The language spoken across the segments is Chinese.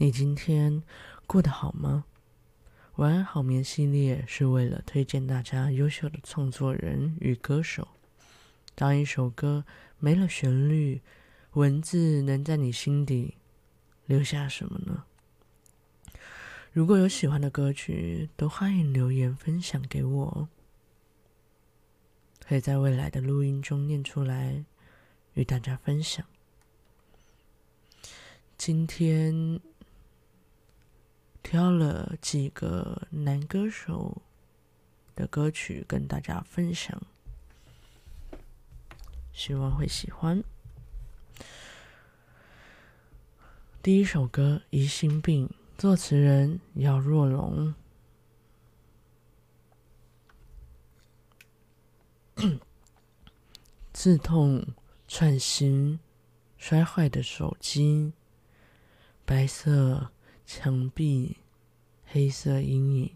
你今天过得好吗？晚安好眠系列是为了推荐大家优秀的创作人与歌手。当一首歌没了旋律，文字能在你心底留下什么呢？如果有喜欢的歌曲，都欢迎留言分享给我，可以在未来的录音中念出来与大家分享。今天。挑了几个男歌手的歌曲跟大家分享，希望会喜欢。第一首歌《疑心病》，作词人姚若龙。刺痛串心，摔坏的手机，白色。墙壁，黑色阴影，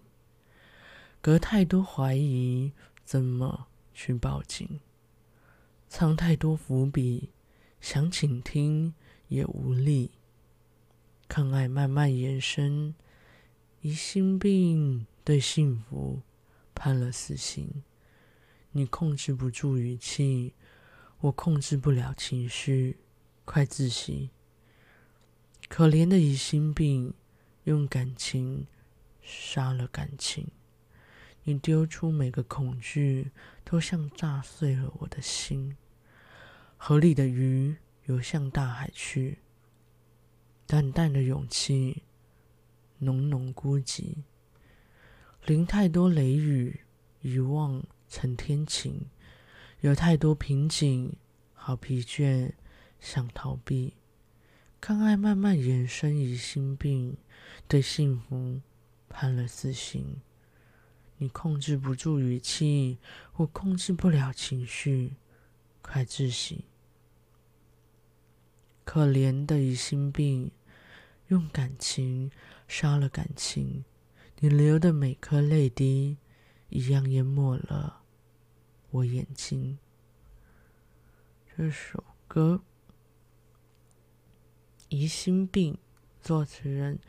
隔太多怀疑，怎么去报警？藏太多伏笔，想倾听也无力。抗爱慢慢延伸，疑心病对幸福判了死刑。你控制不住语气，我控制不了情绪，快窒息。可怜的疑心病。用感情杀了感情，你丢出每个恐惧，都像炸碎了我的心。河里的鱼游向大海去，淡淡的勇气，浓浓孤寂。淋太多雷雨，遗忘成天晴。有太多瓶颈，好疲倦，想逃避。看爱慢慢延伸，疑心病对幸福判了死刑。你控制不住语气，我控制不了情绪，快窒息。可怜的疑心病，用感情杀了感情。你流的每颗泪滴，一样淹没了我眼睛。这首歌。疑心病，作词人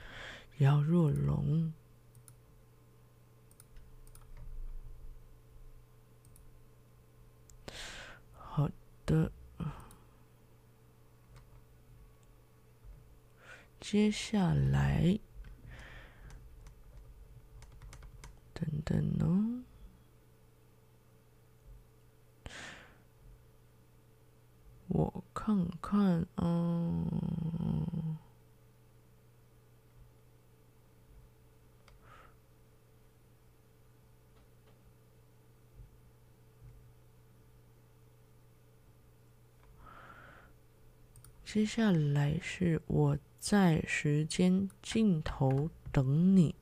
姚若龙。好的，接下来，等等哦。我看看，嗯，接下来是我在时间尽头等你。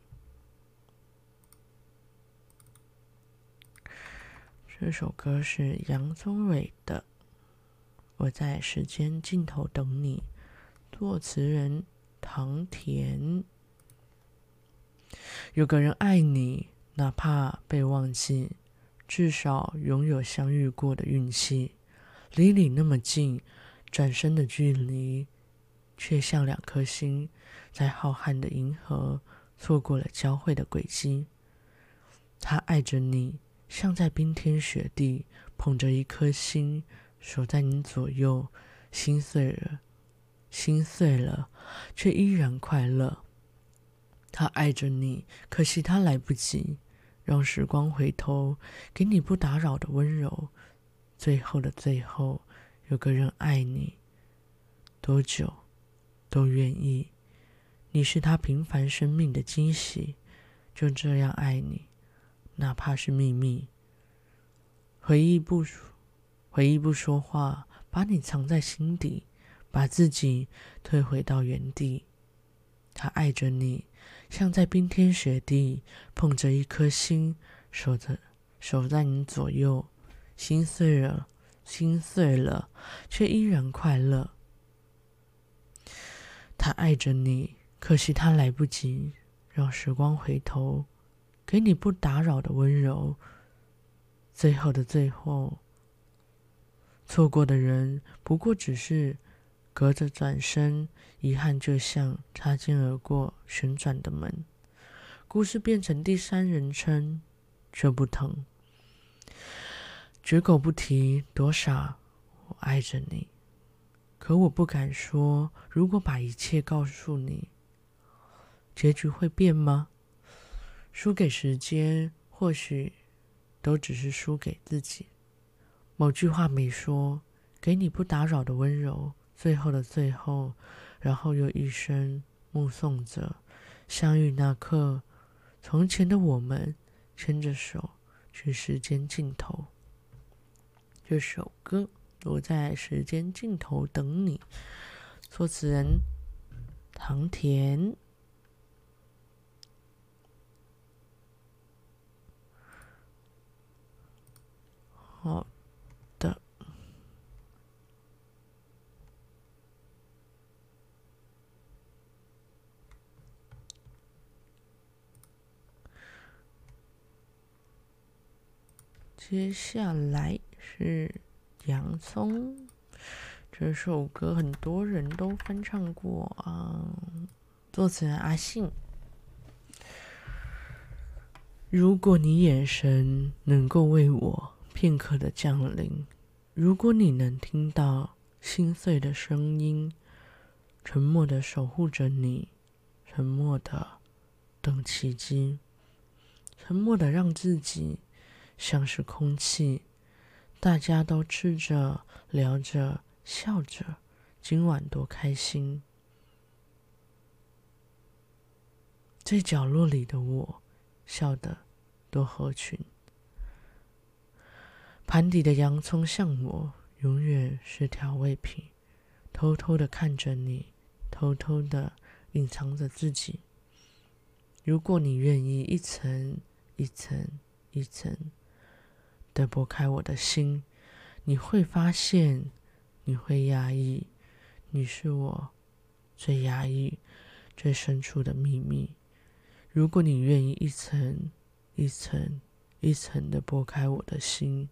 这首歌是杨宗纬的。我在时间尽头等你，作词人唐田。有个人爱你，哪怕被忘记，至少拥有相遇过的运气。离你那么近，转身的距离，却像两颗星，在浩瀚的银河错过了交汇的轨迹。他爱着你，像在冰天雪地捧着一颗心。守在你左右，心碎了，心碎了，却依然快乐。他爱着你，可惜他来不及，让时光回头，给你不打扰的温柔。最后的最后，有个人爱你，多久都愿意。你是他平凡生命的惊喜，就这样爱你，哪怕是秘密。回忆不说。回忆不说话，把你藏在心底，把自己退回到原地。他爱着你，像在冰天雪地捧着一颗心，守着守在你左右。心碎了，心碎了，却依然快乐。他爱着你，可惜他来不及，让时光回头，给你不打扰的温柔。最后的最后。错过的人，不过只是隔着转身，遗憾就像擦肩而过旋转的门。故事变成第三人称，却不疼。绝口不提多傻，我爱着你。可我不敢说，如果把一切告诉你，结局会变吗？输给时间，或许都只是输给自己。某句话没说，给你不打扰的温柔。最后的最后，然后又一生目送着相遇那刻，从前的我们牵着手去时间尽头。这首歌，我在时间尽头等你。作词人唐田。好。接下来是《洋葱》这首歌，很多人都翻唱过啊。作词人阿信。如果你眼神能够为我片刻的降临，如果你能听到心碎的声音，沉默的守护着你，沉默的等奇迹，沉默的让自己。像是空气，大家都吃着、聊着、笑着，今晚多开心。在角落里的我，笑得多合群。盘底的洋葱像我，永远是调味品，偷偷的看着你，偷偷的隐藏着自己。如果你愿意，一层一层一层。的拨开我的心，你会发现，你会压抑，你是我最压抑、最深处的秘密。如果你愿意一层一层一层的拨开我的心，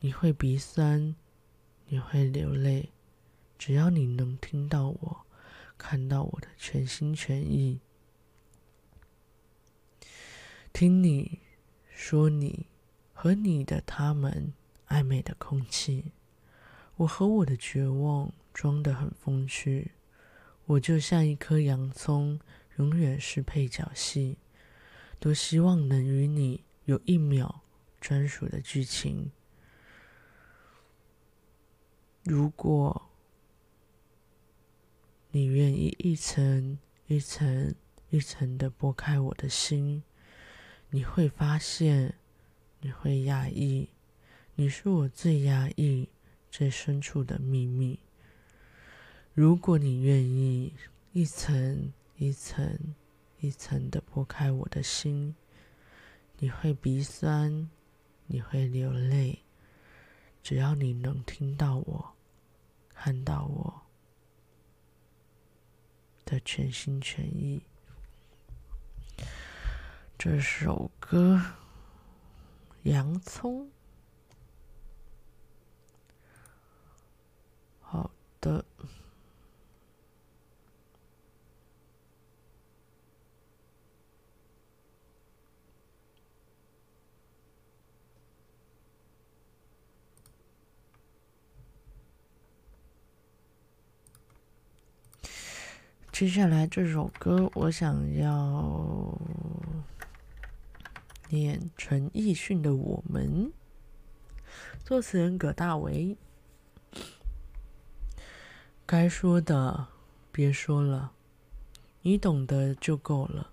你会鼻酸，你会流泪。只要你能听到我，看到我的全心全意，听你说你。和你的他们暧昧的空气，我和我的绝望装得很风趣。我就像一颗洋葱，永远是配角戏。多希望能与你有一秒专属的剧情。如果你愿意一层一层一层的剥开我的心，你会发现。你会压抑，你是我最压抑、最深处的秘密。如果你愿意一层一层一层的剥开我的心，你会鼻酸，你会流泪。只要你能听到我，看到我的全心全意，这首歌。洋葱，好的。接下来这首歌，我想要。念陈奕迅的《我们》，作词人葛大为。该说的别说了，你懂得就够了。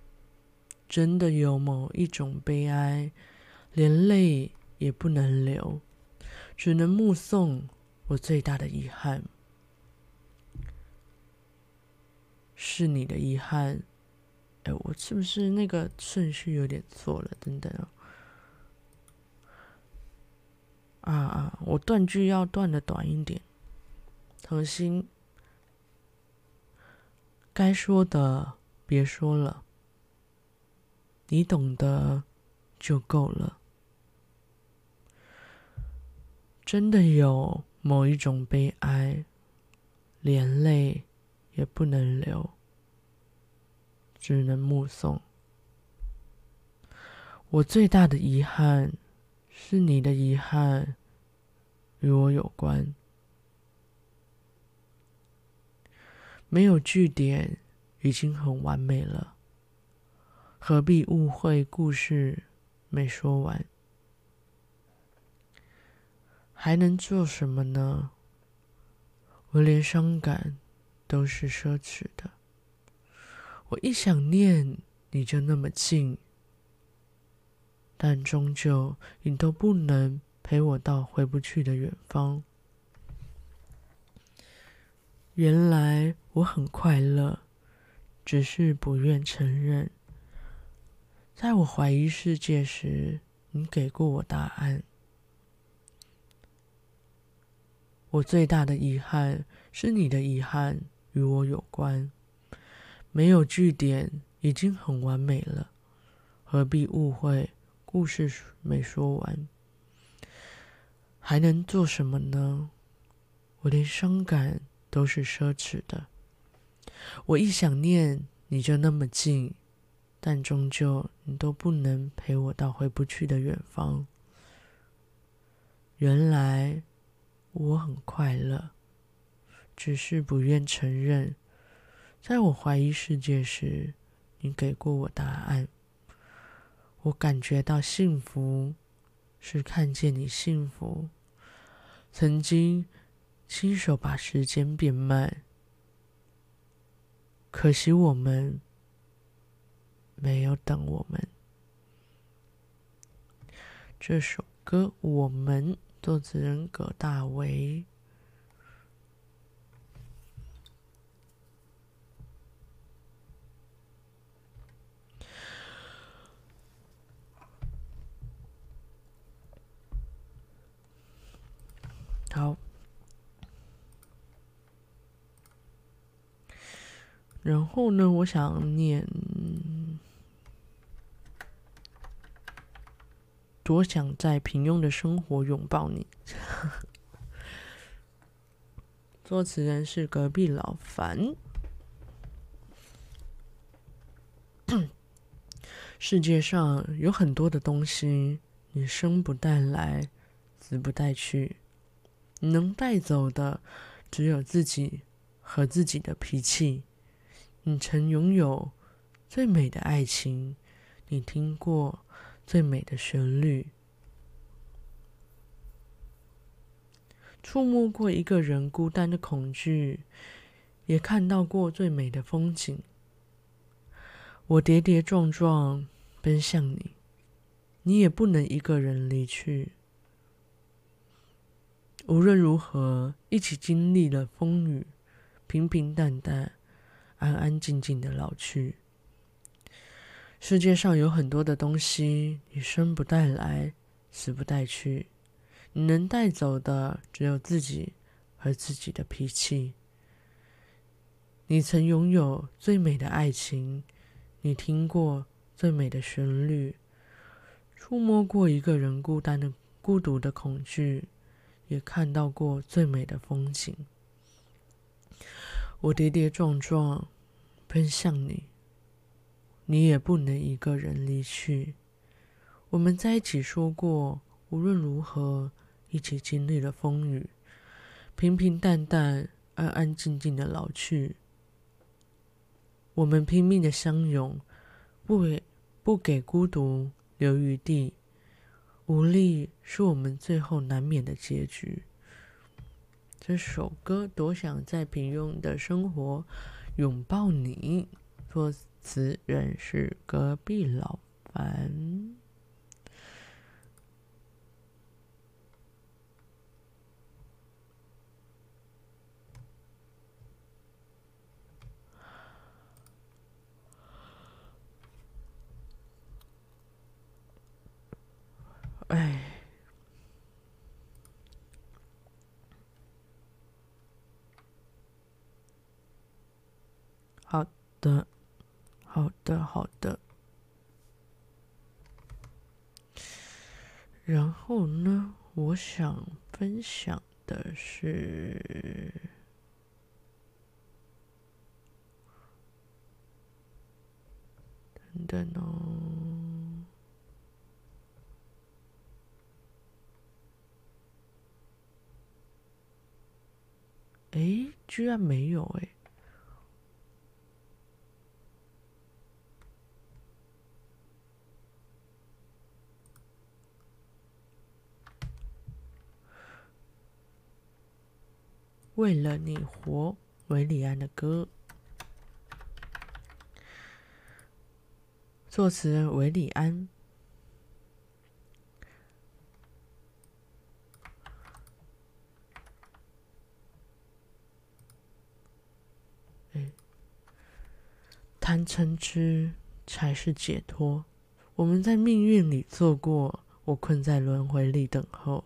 真的有某一种悲哀，连泪也不能流，只能目送。我最大的遗憾，是你的遗憾。哎，我是不是那个顺序有点错了？等等啊啊！我断句要断的短一点。重新，该说的别说了，你懂得就够了。真的有某一种悲哀，连泪也不能流，只能目送。我最大的遗憾，是你的遗憾与我有关。没有句点，已经很完美了，何必误会故事没说完？还能做什么呢？我连伤感都是奢侈的。我一想念你就那么近，但终究你都不能陪我到回不去的远方。原来我很快乐，只是不愿承认。在我怀疑世界时，你给过我答案。我最大的遗憾，是你的遗憾与我有关。没有句点，已经很完美了，何必误会？故事没说完，还能做什么呢？我连伤感都是奢侈的。我一想念你就那么近，但终究你都不能陪我到回不去的远方。原来。我很快乐，只是不愿承认。在我怀疑世界时，你给过我答案。我感觉到幸福，是看见你幸福。曾经亲手把时间变慢，可惜我们没有等我们。这首歌，我们。作词人葛大为。好，然后呢，我想念。多想在平庸的生活拥抱你。作词人是隔壁老樊。世界上有很多的东西，你生不带来，死不带去。你能带走的，只有自己和自己的脾气。你曾拥有最美的爱情，你听过。最美的旋律，触摸过一个人孤单的恐惧，也看到过最美的风景。我跌跌撞撞奔向你，你也不能一个人离去。无论如何，一起经历了风雨，平平淡淡，安安静静的老去。世界上有很多的东西，你生不带来，死不带去。你能带走的，只有自己和自己的脾气。你曾拥有最美的爱情，你听过最美的旋律，触摸过一个人孤单的孤独的恐惧，也看到过最美的风景。我跌跌撞撞奔向你。你也不能一个人离去。我们在一起说过，无论如何，一起经历了风雨，平平淡淡，安安静静的老去。我们拼命的相拥，不给不给孤独留余地。无力是我们最后难免的结局。这首歌多想在平庸的生活拥抱你。作词人是隔壁老樊。好的好的好的。然后呢我想分享的是等等哦。诶居然没有诶。为了你活，韦里安的歌，作词人韦礼安。贪嗔痴才是解脱。我们在命运里做过，我困在轮回里等候。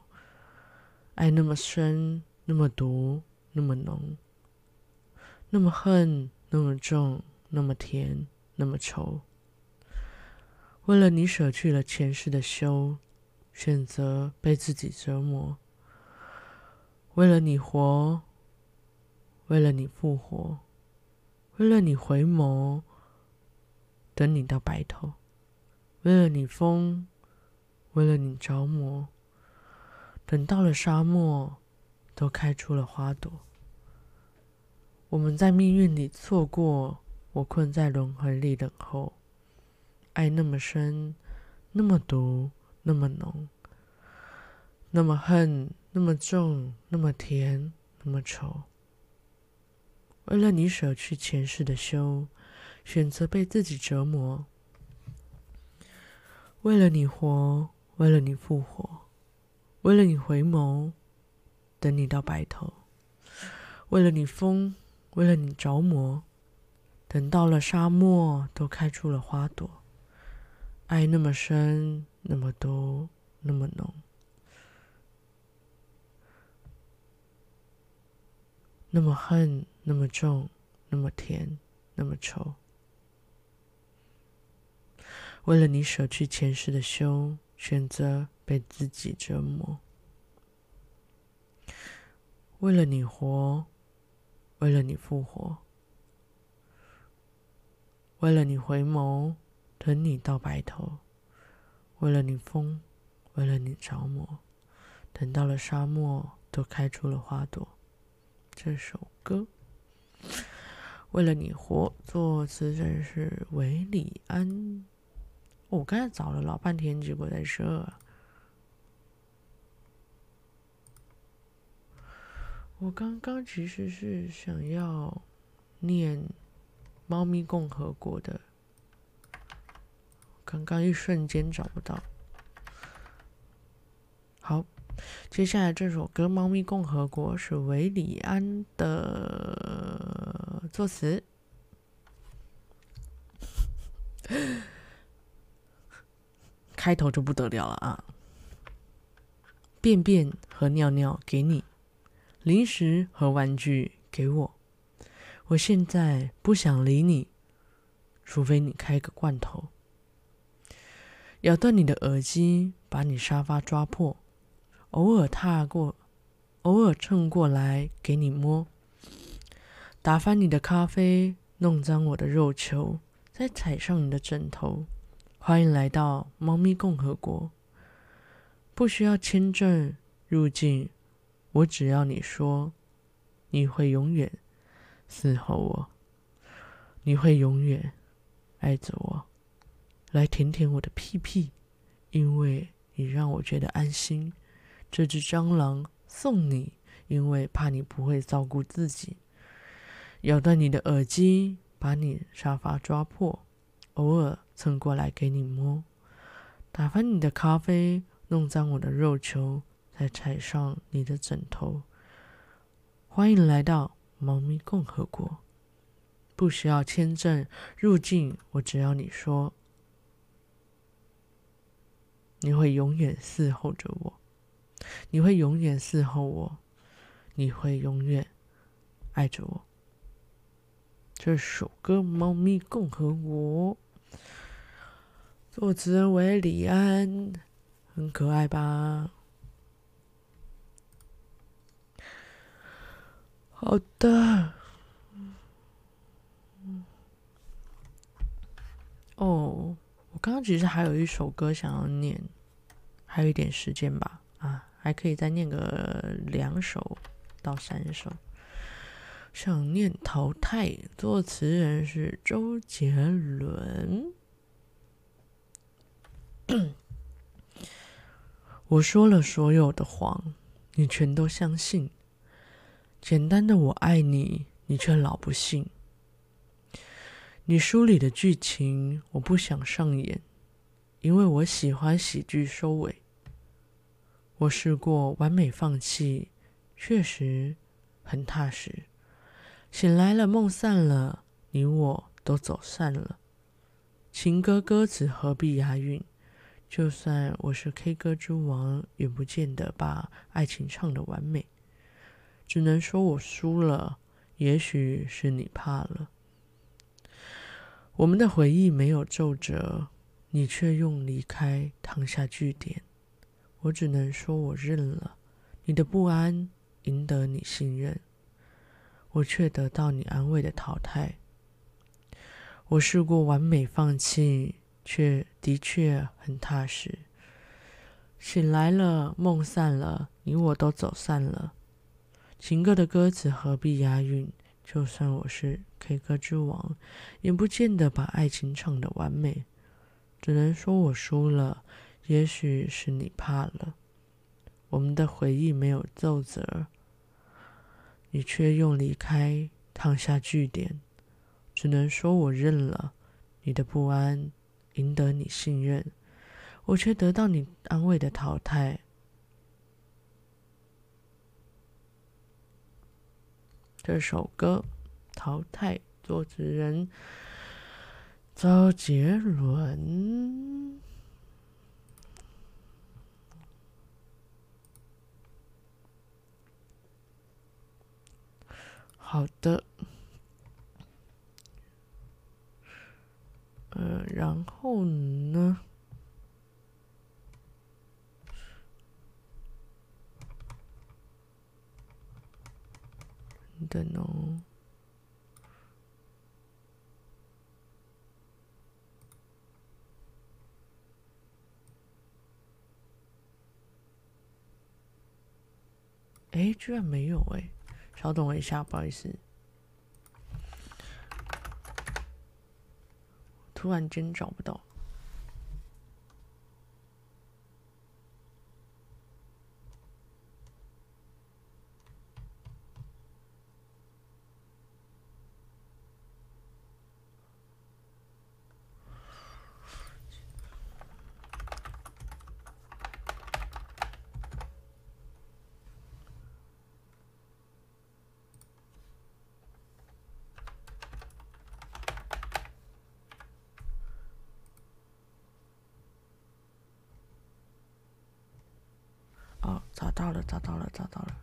爱那么深，那么毒。那么浓，那么恨，那么重，那么甜，那么愁。为了你舍去了前世的修，选择被自己折磨。为了你活，为了你复活，为了你回眸，等你到白头。为了你疯，为了你着魔，等到了沙漠，都开出了花朵。我们在命运里错过，我困在轮回里等候。爱那么深，那么毒，那么浓，那么恨，那么重，那么甜，那么稠。为了你舍去前世的修，选择被自己折磨。为了你活，为了你复活，为了你回眸，等你到白头。为了你疯。为了你着魔，等到了沙漠，都开出了花朵。爱那么深，那么多，那么浓，那么恨，那么重，那么甜，那么愁。为了你舍去前世的修，选择被自己折磨。为了你活。为了你复活，为了你回眸，等你到白头；为了你疯，为了你着魔，等到了沙漠，都开出了花朵。这首歌，为了你活，作词人是韦礼安。我刚才找了老半天，结果在这。我刚刚其实是想要念《猫咪共和国》的，刚刚一瞬间找不到。好，接下来这首歌《猫咪共和国》是韦礼安的作词，开头就不得了了啊！便便和尿尿给你。零食和玩具给我，我现在不想理你，除非你开个罐头。咬断你的耳机，把你沙发抓破，偶尔踏过，偶尔蹭过来给你摸，打翻你的咖啡，弄脏我的肉球，再踩上你的枕头。欢迎来到猫咪共和国，不需要签证入境。我只要你说，你会永远伺候我，你会永远爱着我，来舔舔我的屁屁，因为你让我觉得安心。这只蟑螂送你，因为怕你不会照顾自己。咬断你的耳机，把你沙发抓破，偶尔蹭过来给你摸，打翻你的咖啡，弄脏我的肉球。来踩上你的枕头。欢迎来到猫咪共和国，不需要签证入境。我只要你说，你会永远伺候着我，你会永远伺候我，你会永远爱着我。这首歌《猫咪共和国》，作词人韦礼安，很可爱吧？好的。哦。我刚刚其实还有一首歌想要念，还有一点时间吧，啊，还可以再念个两首到三首。想念淘汰，作词人是周杰伦。我说了所有的谎，你全都相信。简单的我爱你，你却老不信。你书里的剧情我不想上演，因为我喜欢喜剧收尾。我试过完美放弃，确实很踏实。醒来了，梦散了，你我都走散了。情歌歌词何必押韵？就算我是 K 歌之王，也不见得把爱情唱得完美。只能说我输了，也许是你怕了。我们的回忆没有皱褶，你却用离开烫下句点。我只能说我认了，你的不安赢得你信任。我却得到你安慰的淘汰。我试过完美放弃，却的确很踏实。醒来了，梦散了，你我都走散了。情歌的歌词何必押韵？就算我是 K 歌之王，也不见得把爱情唱得完美。只能说我输了，也许是你怕了。我们的回忆没有皱褶。你却用离开烫下句点，只能说我认了你的不安，赢得你信任，我却得到你安慰的淘汰。这首歌《淘汰》，作词人周杰伦。好的，呃，然后呢？等等哦。哎，居然没有哎。稍等我一下，不好意思，突然间找不到。找到了，找到了，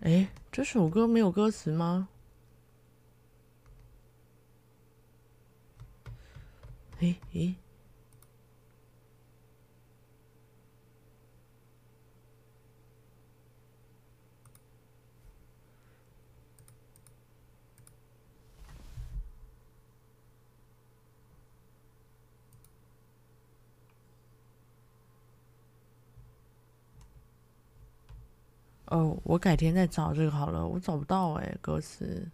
哎，这首歌没有歌词吗？哎哎。哦，我改天再找这个好了，我找不到哎，歌词。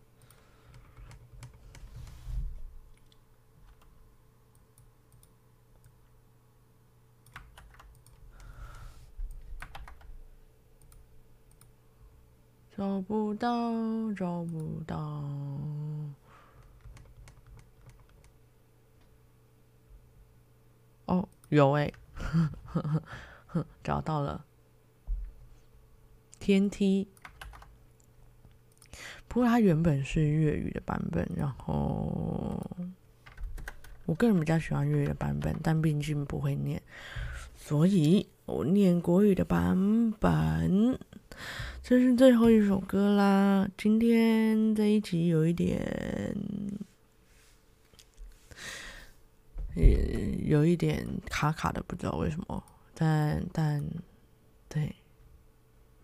找不到，找不到。哦，有哎，呵呵呵，找到了。天梯，不过它原本是粤语的版本，然后我个人比较喜欢粤语的版本，但毕竟不会念，所以我念国语的版本。这是最后一首歌啦，今天这一集有一点也有一点卡卡的，不知道为什么。但但对，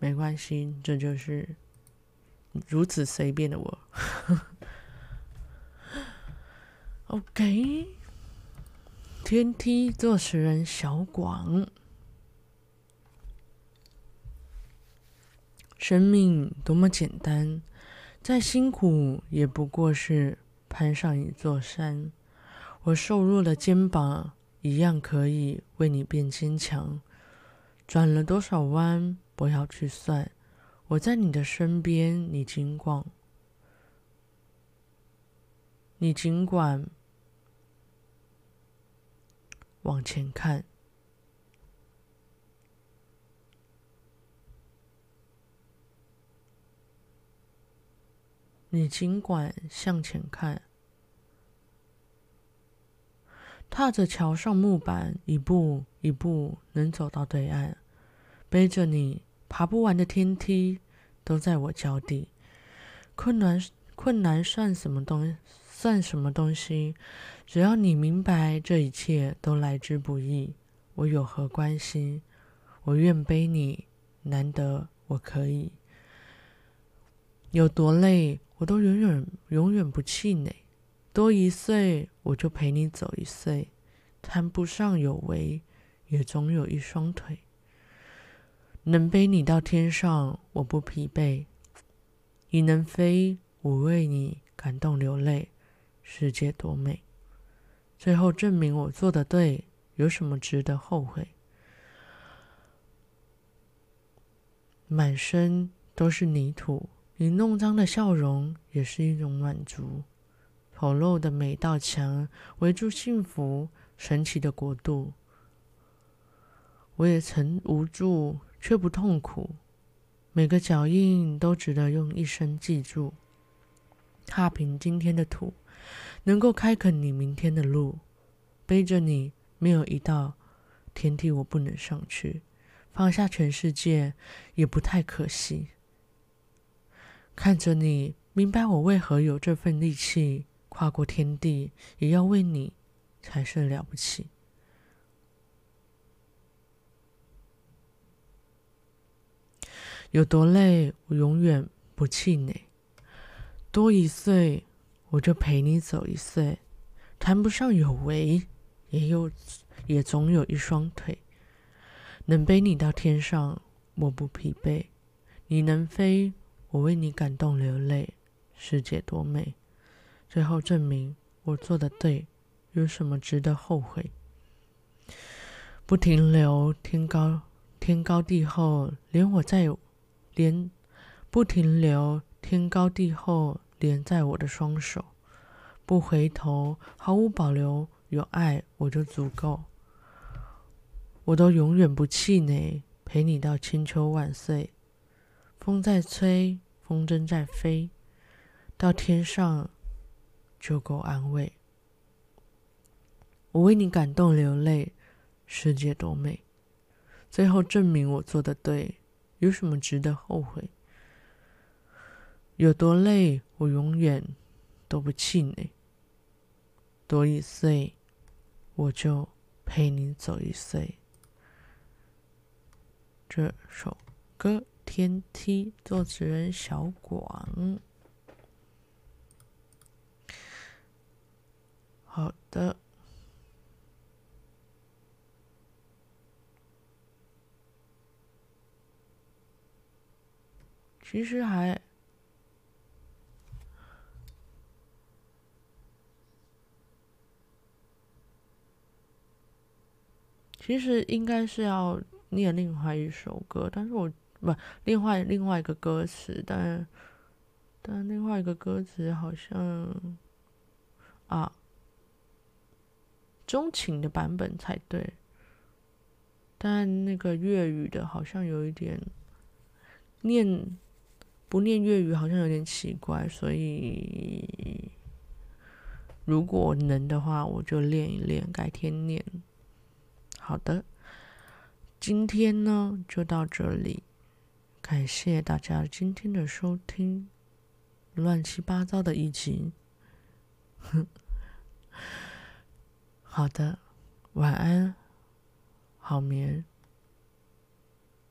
没关系，这就是如此随便的我。OK，天梯作词人小广。生命多么简单，再辛苦也不过是攀上一座山。我瘦弱的肩膀一样可以为你变坚强。转了多少弯，不要去算。我在你的身边，你尽管，你尽管往前看。你尽管向前看，踏着桥上木板，一步一步能走到对岸。背着你爬不完的天梯，都在我脚底。困难，困难算什么东，算什么东西？只要你明白，这一切都来之不易。我有何关系？我愿背你，难得我可以。有多累？我都永远永远不气馁，多一岁我就陪你走一岁，谈不上有为，也总有一双腿，能背你到天上，我不疲惫。你能飞，我为你感动流泪，世界多美。最后证明我做的对，有什么值得后悔？满身都是泥土。你弄脏的笑容也是一种满足，丑陋的每道墙围住幸福神奇的国度。我也曾无助，却不痛苦。每个脚印都值得用一生记住。踏平今天的土，能够开垦你明天的路。背着你，没有一道天梯我不能上去。放下全世界，也不太可惜。看着你，明白我为何有这份力气，跨过天地，也要为你，才是了不起。有多累，我永远不气馁。多一岁，我就陪你走一岁。谈不上有为，也有，也总有一双腿，能背你到天上，我不疲惫。你能飞。我为你感动流泪，世界多美。最后证明我做的对，有什么值得后悔？不停留，天高天高地厚，连我在连不停留，天高地厚，连在我的双手。不回头，毫无保留，有爱我就足够。我都永远不气馁，陪你到千秋万岁。风在吹，风筝在飞，到天上就够安慰。我为你感动流泪，世界多美。最后证明我做的对，有什么值得后悔？有多累，我永远都不气馁。多一岁，我就陪你走一岁。这首歌。天梯，作词人小广。好的，其实还，其实应该是要念另外一首歌，但是我。不，另外另外一个歌词，但但另外一个歌词好像啊，钟情的版本才对，但那个粤语的好像有一点念不念粤语好像有点奇怪，所以如果能的话，我就练一练，改天念。好的，今天呢就到这里。感谢大家今天的收听，乱七八糟的一集，好的，晚安，好眠。